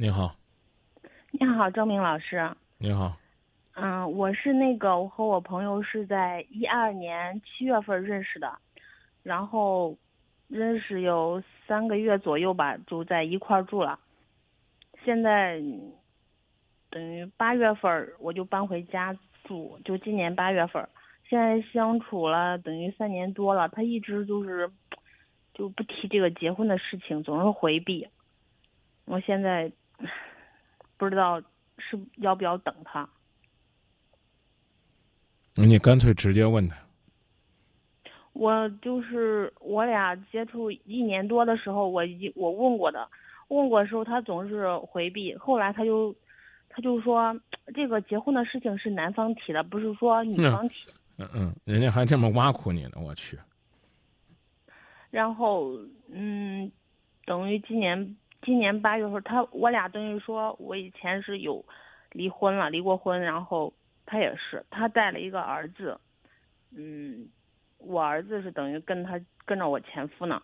你好，你好，张明老师。你好，嗯，我是那个，我和我朋友是在一二年七月份认识的，然后认识有三个月左右吧，就在一块儿住了。现在等于八月份我就搬回家住，就今年八月份。现在相处了等于三年多了，他一直就是就不提这个结婚的事情，总是回避。我现在不知道是要不要等他。你干脆直接问他。我就是我俩接触一年多的时候，我一我问过的，问过的时候他总是回避，后来他就他就说这个结婚的事情是男方提的，不是说女方提。嗯嗯，人家还这么挖苦你呢，我去。然后嗯，等于今年今年八月份，他我俩等于说我以前是有离婚了，离过婚，然后他也是，他带了一个儿子，嗯，我儿子是等于跟他跟着我前夫呢。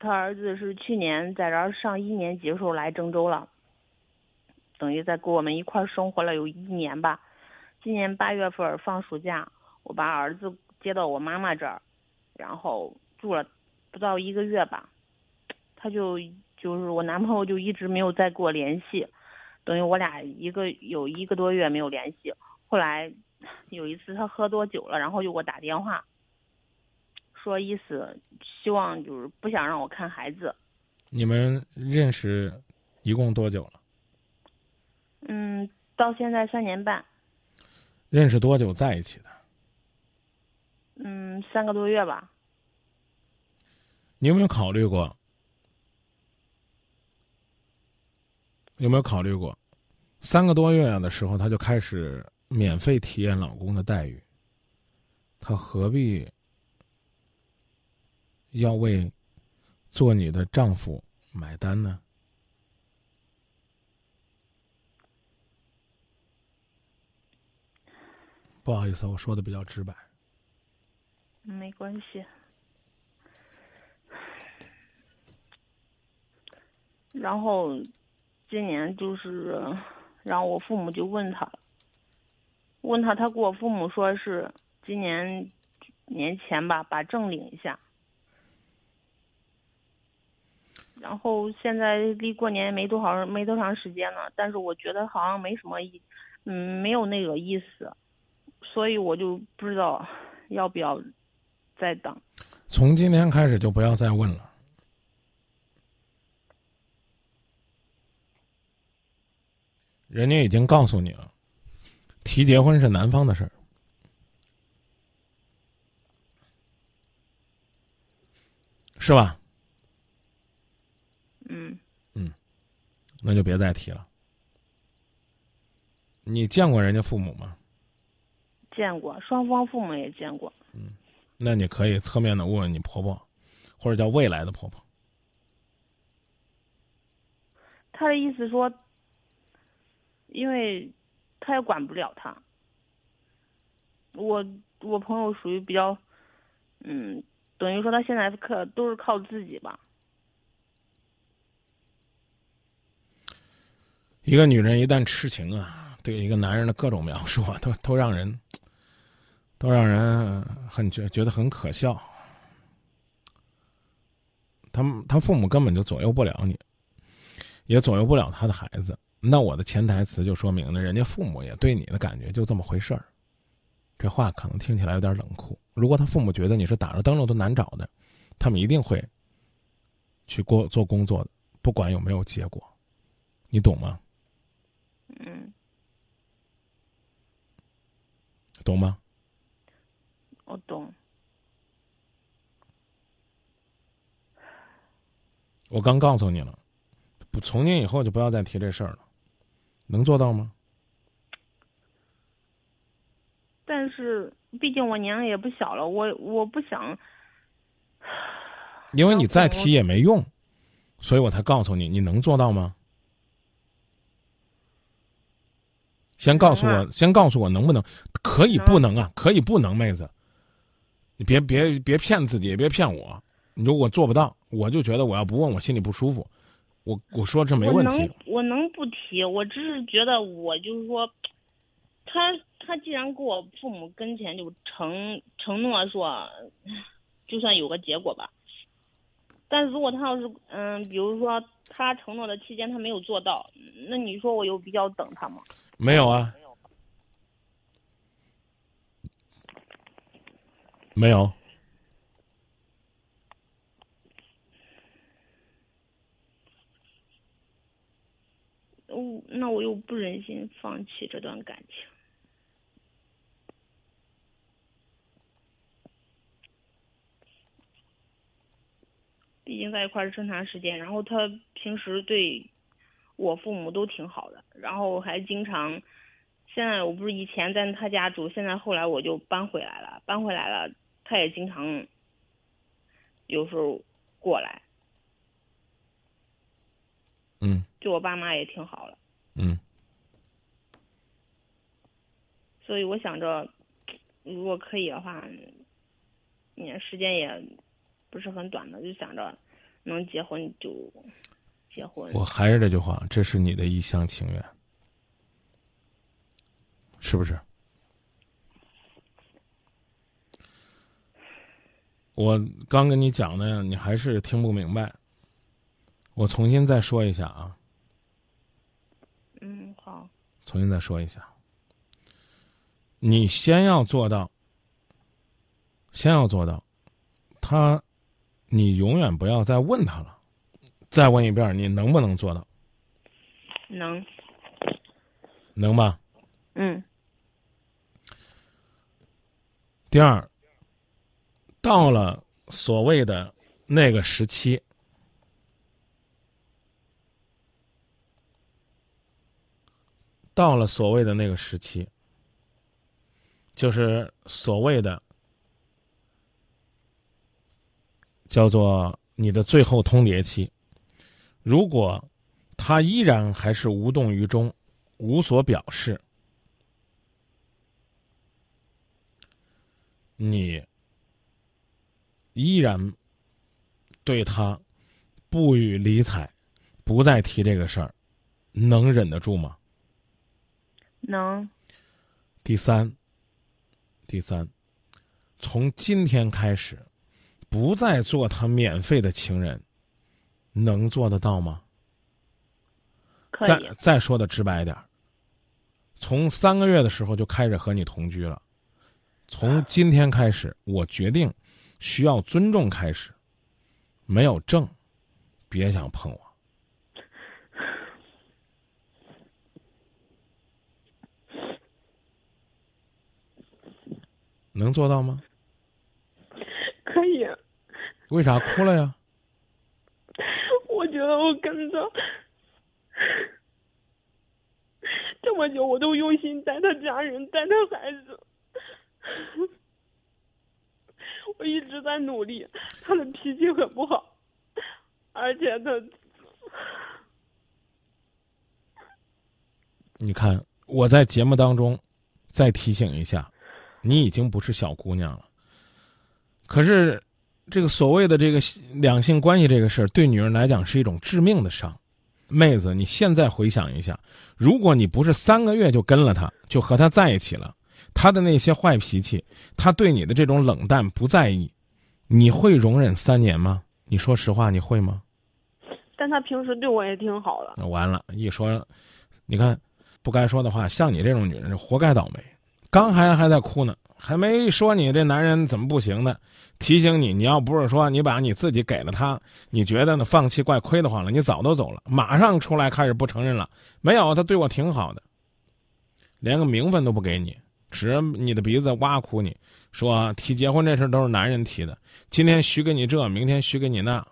他儿子是去年在这儿上一年级的时候来郑州了，等于在跟我们一块生活了有一年吧。今年八月份放暑假，我把儿子接到我妈妈这儿，然后住了不到一个月吧，他就就是我男朋友就一直没有再跟我联系，等于我俩一个有一个多月没有联系。后来有一次他喝多酒了，然后就给我打电话，说意思希望就是不想让我看孩子。你们认识一共多久了？嗯，到现在三年半。认识多久在一起的？嗯，三个多月吧。你有没有考虑过？有没有考虑过，三个多月的时候他就开始免费体验老公的待遇，他何必要为做你的丈夫买单呢？不好意思，我说的比较直白。没关系。然后，今年就是，然后我父母就问他，问他，他跟我父母说是今年年前吧，把证领一下。然后现在离过年没多少没多长时间了，但是我觉得好像没什么意，嗯，没有那个意思。所以我就不知道要不要再等。从今天开始就不要再问了。人家已经告诉你了，提结婚是男方的事儿，是吧？嗯。嗯，那就别再提了。你见过人家父母吗？见过，双方父母也见过。嗯，那你可以侧面的问问你婆婆，或者叫未来的婆婆。他的意思说，因为他也管不了他。我我朋友属于比较，嗯，等于说他现在可都是靠自己吧。一个女人一旦痴情啊，对一个男人的各种描述啊，都都让人。都让人很觉觉得很可笑。他他父母根本就左右不了你，也左右不了他的孩子。那我的潜台词就说明了，人家父母也对你的感觉就这么回事儿。这话可能听起来有点冷酷。如果他父母觉得你是打着灯笼都难找的，他们一定会去过做工作的，不管有没有结果。你懂吗？嗯。懂吗？我懂。我刚告诉你了，不，从今以后就不要再提这事儿了，能做到吗？但是，毕竟我年龄也不小了，我我不想。因为你再提也没用，所以我才告诉你，你能做到吗？先告诉我，先告诉我能不能？可以不能啊？可以不能，妹子。你别别别骗自己，也别骗我。你说我做不到，我就觉得我要不问，我心里不舒服。我我说这没问题我能，我能不提，我只是觉得我就是说，他他既然跟我父母跟前就承承诺说，就算有个结果吧。但如果他要是嗯，比如说他承诺的期间他没有做到，那你说我有必要等他吗？没有啊，没有。那我又不忍心放弃这段感情。毕竟在一块儿这么长时间，然后他平时对我父母都挺好的，然后还经常，现在我不是以前在他家住，现在后来我就搬回来了，搬回来了，他也经常有时候过来，嗯对我爸妈也挺好了。嗯，所以我想着，如果可以的话，你时间也不是很短的，就想着能结婚就结婚。我还是这句话，这是你的一厢情愿，是不是？我刚跟你讲的，你还是听不明白。我重新再说一下啊，嗯，好，重新再说一下。你先要做到，先要做到，他，你永远不要再问他了。再问一遍，你能不能做到？能，能吧？嗯第二，到了所谓的那个时期，到了所谓的那个时期，就是所谓的叫做你的最后通牒期。如果他依然还是无动于衷，无所表示，你依然对他不予理睬，不再提这个事儿，能忍得住吗？能，第三，第三，从今天开始，不再做他免费的情人，能做得到吗？再再说的直白一点儿，从三个月的时候就开始和你同居了，从今天开始，我决定需要尊重开始，没有证，别想碰我。能做到吗？可以，为啥哭了呀？我觉得我跟着这么久，我都用心带他家人，带他孩子，我一直在努力。他的脾气很不好，而且他你看，我在节目当中再提醒一下，你已经不是小姑娘了。可是，这个所谓的这个两性关系这个事儿，对女人来讲是一种致命的伤。妹子，你现在回想一下，如果你不是三个月就跟了他，就和他在一起了，他的那些坏脾气，他对你的这种冷淡不在意，你会容忍三年吗？你说实话，你会吗？但他平时对我也挺好的。那完了，一说，你看，不该说的话，像你这种女人，活该倒霉。刚还还在哭呢，还没说你这男人怎么不行呢？提醒你，你要不是说你把你自己给了他，你觉得呢？放弃怪亏得慌了，你早都走了，马上出来开始不承认了。没有，他对我挺好的，连个名分都不给你，指着你的鼻子挖苦你，说提结婚这事都是男人提的，今天许给你这，明天许给你那。